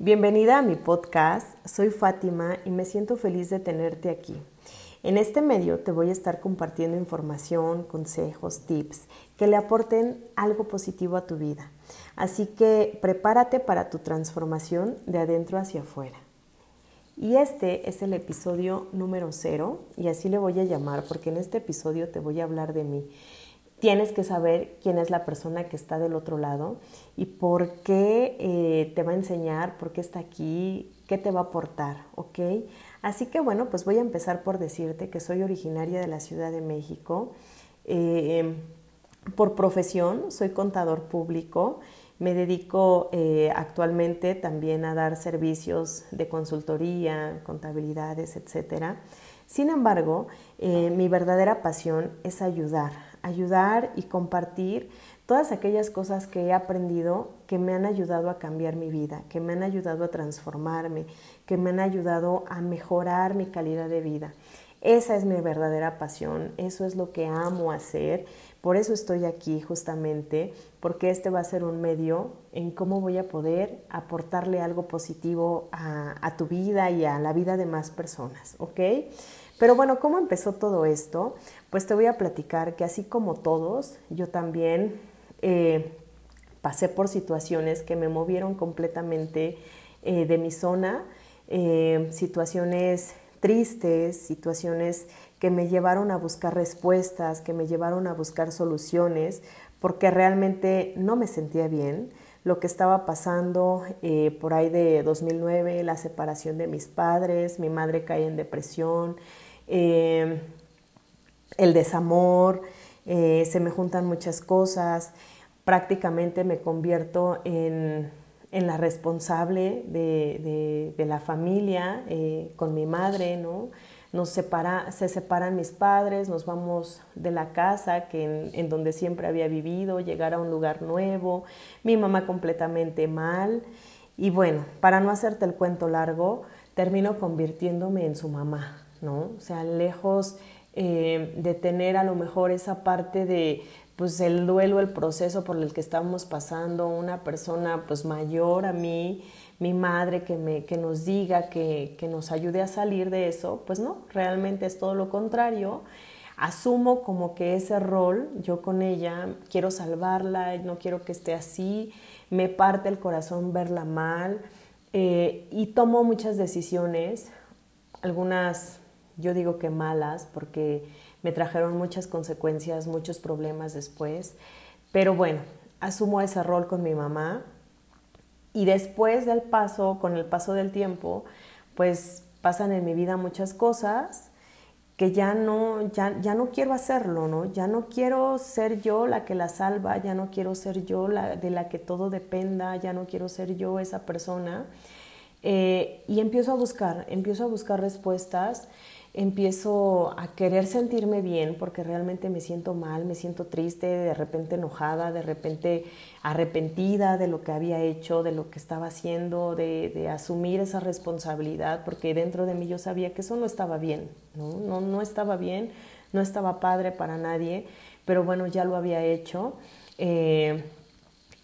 Bienvenida a mi podcast, soy Fátima y me siento feliz de tenerte aquí. En este medio te voy a estar compartiendo información, consejos, tips que le aporten algo positivo a tu vida. Así que prepárate para tu transformación de adentro hacia afuera. Y este es el episodio número cero y así le voy a llamar porque en este episodio te voy a hablar de mí tienes que saber quién es la persona que está del otro lado y por qué eh, te va a enseñar, por qué está aquí, qué te va a aportar, ¿ok? Así que bueno, pues voy a empezar por decirte que soy originaria de la Ciudad de México. Eh, por profesión soy contador público. Me dedico eh, actualmente también a dar servicios de consultoría, contabilidades, etc. Sin embargo, mi verdadera pasión es ayudar, ayudar y compartir todas aquellas cosas que he aprendido que me han ayudado a cambiar mi vida, que me han ayudado a transformarme, que me han ayudado a mejorar mi calidad de vida. Esa es mi verdadera pasión, eso es lo que amo hacer, por eso estoy aquí justamente, porque este va a ser un medio en cómo voy a poder aportarle algo positivo a, tu vida y a la vida de más personas, ¿ok? Pero bueno, ¿cómo empezó todo esto? Pues te voy a platicar que así como todos, yo también eh, pasé por situaciones que me movieron completamente eh, de mi zona, eh, situaciones tristes, situaciones que me llevaron a buscar respuestas, que me llevaron a buscar soluciones, porque realmente no me sentía bien. Lo que estaba pasando por ahí de 2009, la separación de mis padres, mi madre cae en depresión, eh, el desamor, eh, se me juntan muchas cosas, prácticamente me convierto en, la responsable de, la familia eh, con mi madre, ¿no? Nos separa, se separan mis padres, nos vamos de la casa que en, donde siempre había vivido, llegar a un lugar nuevo, mi mamá completamente mal. Y bueno, para no hacerte el cuento largo, termino convirtiéndome en su mamá, ¿no? O sea, lejos eh, de tener a lo mejor esa parte de, pues, el duelo, el proceso por el que estamos pasando, una persona, pues, mayor a mí, mi madre que, me, que nos diga, que, que nos ayude a salir de eso, pues no, realmente es todo lo contrario asumo como que ese rol, yo con ella, quiero salvarla, no quiero que esté así, me parte el corazón verla mal eh, y tomo muchas decisiones, algunas yo digo que malas porque me trajeron muchas consecuencias, muchos problemas después. Pero bueno, asumo ese rol con mi mamá y después del paso, con el paso del tiempo, pues pasan en mi vida muchas cosas que ya no, ya, ya no quiero hacerlo, ¿no? Ya no quiero ser yo la que la salva, ya no quiero ser yo la, de la que todo dependa, ya no quiero ser yo esa persona. Eh, y empiezo a buscar, empiezo a buscar respuestas empiezo a querer sentirme bien porque realmente me siento mal, me siento triste, de repente enojada, de repente arrepentida de lo que había hecho, de lo que estaba haciendo, de, asumir esa responsabilidad, porque dentro de mí yo sabía que eso no estaba bien, ¿no? No, estaba bien, no estaba padre para nadie, pero bueno, ya lo había hecho. Eh,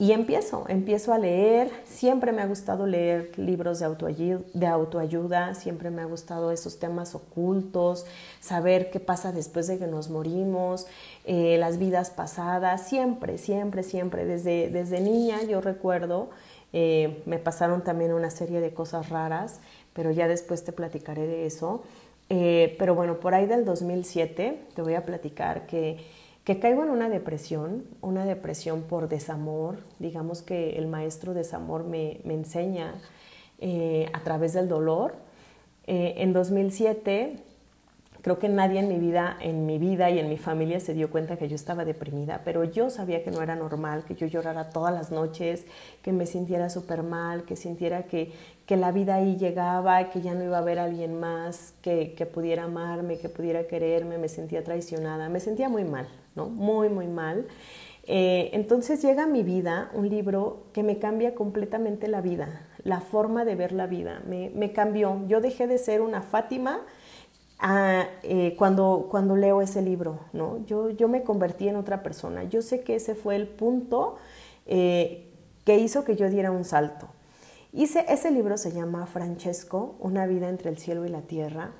y empiezo, empiezo a leer, siempre me ha gustado leer libros de autoayuda, de autoayuda, siempre me ha gustado esos temas ocultos, saber qué pasa después de que nos morimos, eh, las vidas pasadas, siempre, siempre, siempre, desde, desde niña yo recuerdo, eh, me pasaron también una serie de cosas raras, pero ya después te platicaré de eso. Eh, pero bueno, por ahí del 2007 te voy a platicar que que caigo en una depresión, una depresión por desamor, digamos que el maestro desamor me, me enseña eh, a través del dolor. Eh, en 2007 creo que nadie en mi vida, en mi vida y en mi familia se dio cuenta que yo estaba deprimida, pero yo sabía que no era normal, que yo llorara todas las noches, que me sintiera súper mal, que sintiera que, que la vida ahí llegaba, que ya no iba a haber alguien más que, que pudiera amarme, que pudiera quererme, me sentía traicionada, me sentía muy mal, muy, muy mal. Eh, entonces llega a mi vida un libro que me cambia completamente la vida, la forma de ver la vida, me, cambió. Yo dejé de ser una Fátima ah, eh, cuando, cuando leo ese libro, ¿no? Yo, yo me convertí en otra persona. Yo sé que ese fue el punto eh, que hizo que yo diera un salto. Hice, ese libro se llama Francesco, Una vida entre el cielo y la tierra.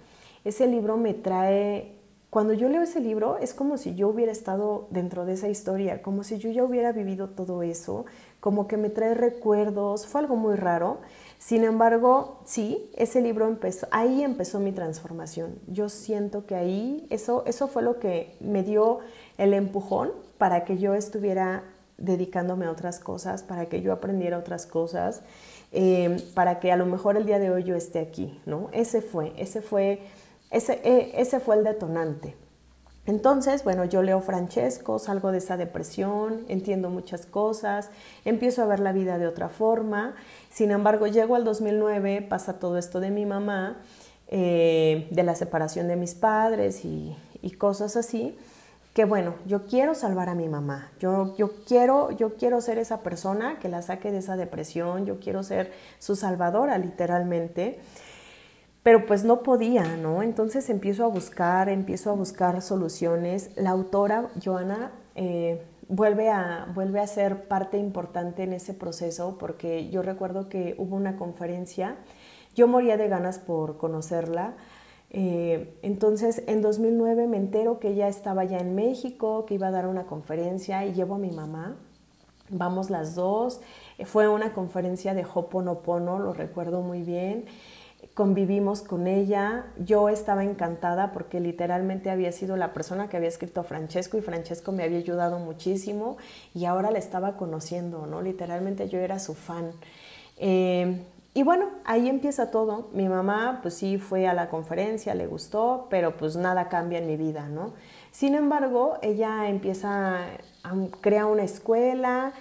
Ese libro me trae, cuando yo leo ese libro, es como si yo hubiera estado dentro de esa historia, como si yo ya hubiera vivido todo eso, como que me trae recuerdos, fue algo muy raro. Sin embargo, sí, ese libro empezó, ahí empezó mi transformación. Yo siento que ahí, eso, eso fue lo que me dio el empujón para que yo estuviera dedicándome a otras cosas, para que yo aprendiera otras cosas, eh, para que a lo mejor el día de hoy yo esté aquí, ¿no? Ese fue, ese fue, ese, eh, ese fue el detonante. Entonces, bueno, yo leo Francesco, salgo de esa depresión, entiendo muchas cosas, empiezo a ver la vida de otra forma. Sin embargo, llego al 2009, pasa todo esto de mi mamá, eh, de la separación de mis padres y, y, cosas así, que bueno, yo quiero salvar a mi mamá, yo, yo, quiero, yo quiero ser esa persona que la saque de esa depresión, yo quiero ser su salvadora literalmente pero pues no podía, ¿no? Entonces empiezo a buscar, empiezo a buscar soluciones. La autora, Joana, eh, vuelve, a, vuelve a ser parte importante en ese proceso porque yo recuerdo que hubo una conferencia, yo moría de ganas por conocerla. Eh, entonces, en 2009 me entero que ella estaba ya en México, que iba a dar una conferencia y llevo a mi mamá. Vamos las dos. Fue una conferencia de Hoponopono, lo recuerdo muy bien convivimos con ella, yo estaba encantada porque literalmente había sido la persona que había escrito Francesco y Francesco me había ayudado muchísimo y ahora la estaba conociendo, ¿no? Literalmente yo era su fan. Eh, y bueno, ahí empieza todo. Mi mamá, pues sí, fue a la conferencia, le gustó, pero pues nada cambia en mi vida, ¿no? Sin embargo, ella empieza, a, crea una escuela,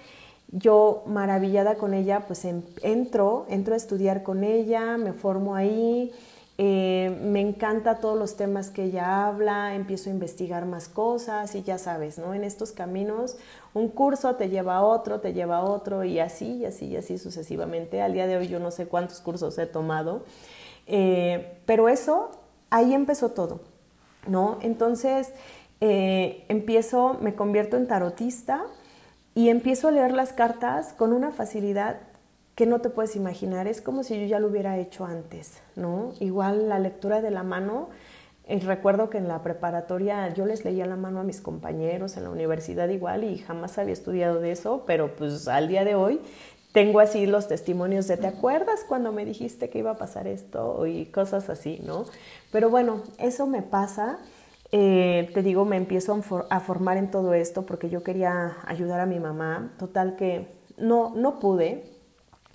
yo maravillada con ella, pues entro, entro a estudiar con ella, me formo ahí, eh, me encanta todos los temas que ella habla, empiezo a investigar más cosas y ya sabes, ¿no? En estos caminos, un curso te lleva a otro, te lleva a otro y así, y así, y así sucesivamente. Al día de hoy yo no sé cuántos cursos he tomado, eh, pero eso, ahí empezó todo, ¿no? Entonces, eh, empiezo, me convierto en tarotista, y empiezo a leer las cartas con una facilidad que no te puedes imaginar. Es como si yo ya lo hubiera hecho antes, ¿no? Igual la lectura de la mano. Eh, recuerdo que en la preparatoria yo les leía la mano a mis compañeros, en la universidad igual, y jamás había estudiado de eso, pero pues al día de hoy tengo así los testimonios de, ¿te acuerdas cuando me dijiste que iba a pasar esto? Y cosas así, ¿no? Pero bueno, eso me pasa eh, te digo, me empiezo a formar en todo esto porque yo quería ayudar a mi mamá. Total que no, no pude.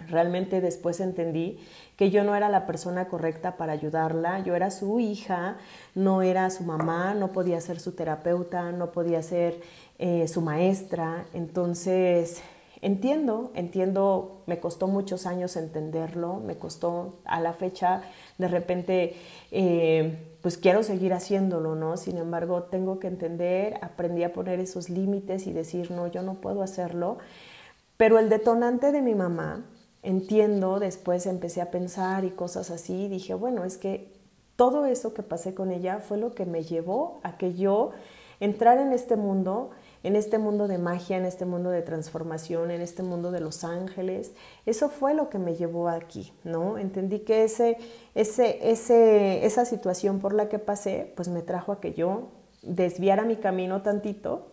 Realmente después entendí que yo no era la persona correcta para ayudarla. Yo era su hija, no era su mamá, no podía ser su terapeuta, no podía ser eh, su maestra. Entonces, entiendo, entiendo, me costó muchos años entenderlo, me costó a la fecha de repente... Eh, pues quiero seguir haciéndolo, ¿no? Sin embargo, tengo que entender, aprendí a poner esos límites y decir, no, yo no puedo hacerlo. Pero el detonante de mi mamá, entiendo, después empecé a pensar y cosas así, dije, bueno, es que todo eso que pasé con ella fue lo que me llevó a que yo entrara en este mundo en este mundo de magia, en este mundo de transformación, en este mundo de los ángeles. Eso fue lo que me llevó aquí, ¿no? Entendí que ese, ese, ese, esa situación por la que pasé, pues me trajo a que yo desviara mi camino tantito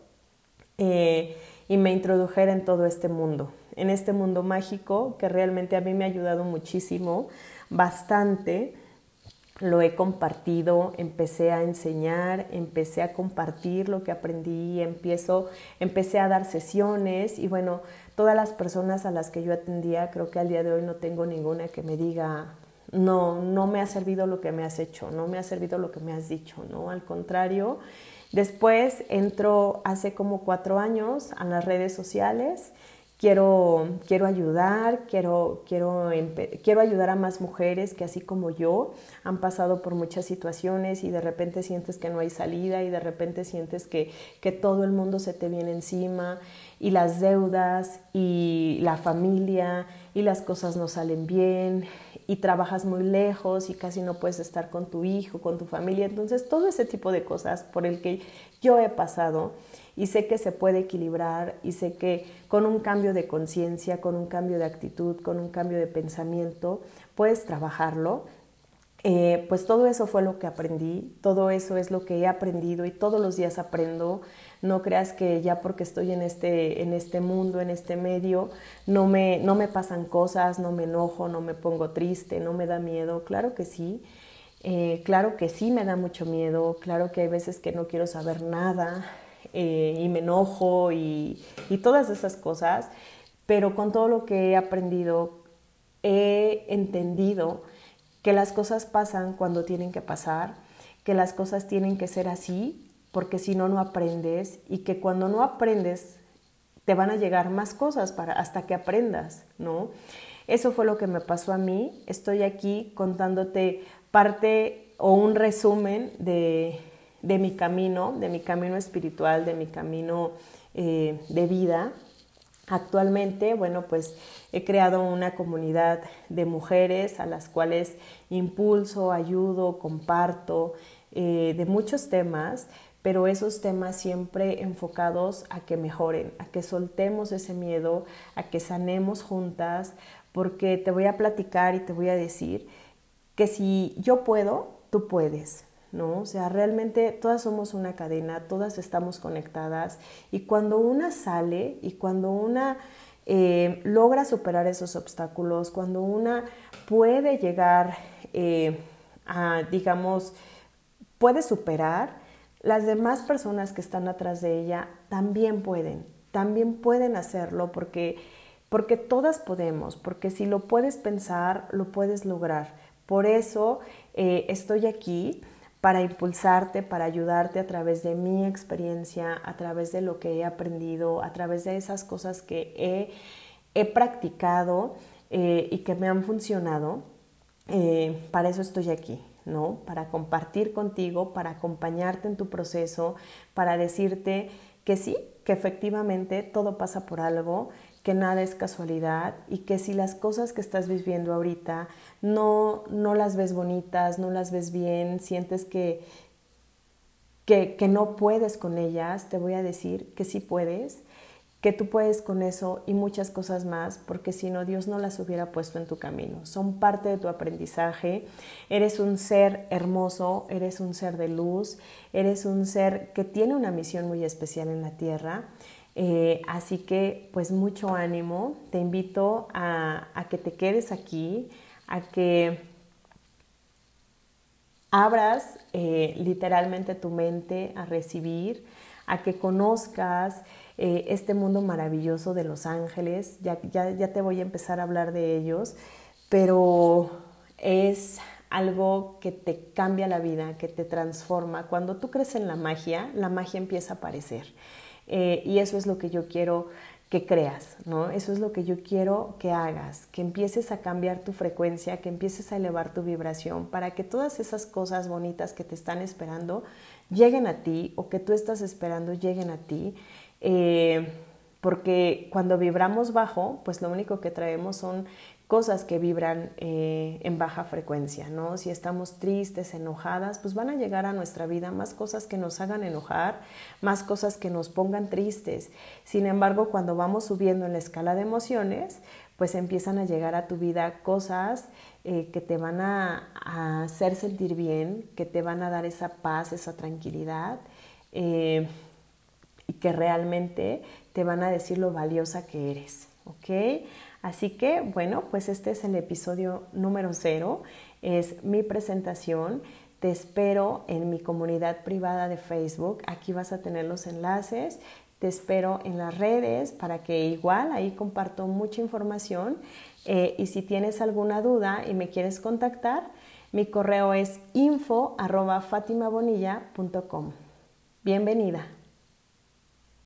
eh, y me introdujera en todo este mundo, en este mundo mágico que realmente a mí me ha ayudado muchísimo, bastante lo he compartido, empecé a enseñar, empecé a compartir lo que aprendí, empiezo, empecé a dar sesiones y bueno, todas las personas a las que yo atendía, creo que al día de hoy no tengo ninguna que me diga, no, no me ha servido lo que me has hecho, no me ha servido lo que me has dicho, ¿no? Al contrario, después entro hace como cuatro años a las redes sociales quiero, quiero ayudar, quiero, quiero, quiero ayudar a más mujeres que así como yo han pasado por muchas situaciones y de repente sientes que no hay salida y de repente sientes que, que todo el mundo se te viene encima. Y las deudas y la familia y las cosas no salen bien y trabajas muy lejos y casi no puedes estar con tu hijo, con tu familia. Entonces, todo ese tipo de cosas por el que yo he pasado y sé que se puede equilibrar y sé que con un cambio de conciencia, con un cambio de actitud, con un cambio de pensamiento, puedes trabajarlo. Eh, pues todo eso fue lo que aprendí, todo eso es lo que he aprendido y todos los días aprendo. No creas que ya porque estoy en este, en este mundo, en este medio, no me, no me pasan cosas, no me enojo, no me pongo triste, no me da miedo. Claro que sí, eh, claro que sí me da mucho miedo, claro que hay veces que no quiero saber nada, eh, y me enojo y, todas esas cosas, pero con todo lo que he aprendido he entendido que las cosas pasan cuando tienen que pasar, que las cosas tienen que ser así, porque si no, no aprendes y que cuando no aprendes te van a llegar más cosas para, hasta que aprendas, ¿no? Eso fue lo que me pasó a mí. Estoy aquí contándote parte o un resumen de, de mi camino, de mi camino espiritual, de mi camino eh, de vida. Actualmente, bueno, pues he creado una comunidad de mujeres a las cuales impulso, ayudo, comparto eh, de muchos temas, pero esos temas siempre enfocados a que mejoren, a que soltemos ese miedo, a que sanemos juntas, porque te voy a platicar y te voy a decir que si yo puedo, tú puedes. ¿no? O sea, realmente todas somos una cadena, todas estamos conectadas y cuando una sale y cuando una eh, logra superar esos obstáculos, cuando una puede llegar eh, a, digamos, puede superar, las demás personas que están atrás de ella también pueden, también pueden hacerlo porque, porque todas podemos, porque si lo puedes pensar, lo puedes lograr. Por eso eh, estoy aquí para impulsarte, para ayudarte a través de mi experiencia, a través de lo que he aprendido, a través de esas cosas que he, practicado eh, y que me han funcionado. Eh, para eso estoy aquí, ¿no? Para compartir contigo, para acompañarte en tu proceso, para decirte que sí, que efectivamente todo pasa por algo, que nada es casualidad y que si las cosas que estás viviendo ahorita no, no las ves bonitas, no las ves bien, sientes que, que, que no puedes con ellas, te voy a decir que sí puedes, que tú puedes con eso y muchas cosas más, porque si no, Dios no las hubiera puesto en tu camino. Son parte de tu aprendizaje. Eres un ser hermoso, eres un ser de luz, eres un ser que tiene una misión muy especial en la tierra eh, así que pues mucho ánimo, te invito a, que te quedes aquí, a que abras eh, literalmente tu mente a recibir, a que conozcas eh, este mundo maravilloso de los ángeles. Ya, ya, ya, te voy a empezar a hablar de ellos, pero es algo que te cambia la vida, que te transforma. Cuando tú crees en la magia, la magia empieza a aparecer. Eh, y eso es lo que yo quiero que creas, ¿no? Eso es lo que yo quiero que hagas, que empieces a cambiar tu frecuencia, que empieces a elevar tu vibración para que todas esas cosas bonitas que te están esperando lleguen a ti o que tú estás esperando lleguen a ti. Eh, porque cuando vibramos bajo, pues lo único que traemos son cosas que vibran eh, en baja frecuencia, ¿no? Si estamos tristes, enojadas, pues van a llegar a nuestra vida más cosas que nos hagan enojar, más cosas que nos pongan tristes. Sin embargo, cuando vamos subiendo en la escala de emociones, pues empiezan a llegar a tu vida cosas eh, que te van a, hacer sentir bien, que te van a dar esa paz, esa tranquilidad. Y que realmente te van a decir lo valiosa que eres, ¿ok? Así que, bueno, pues este es el episodio número cero, es mi presentación. Te espero en mi comunidad privada de Facebook. Aquí vas a tener los enlaces. Te espero en las redes para que igual ahí comparto mucha información. Eh, y si tienes alguna duda y me quieres contactar, mi correo es info Bienvenida.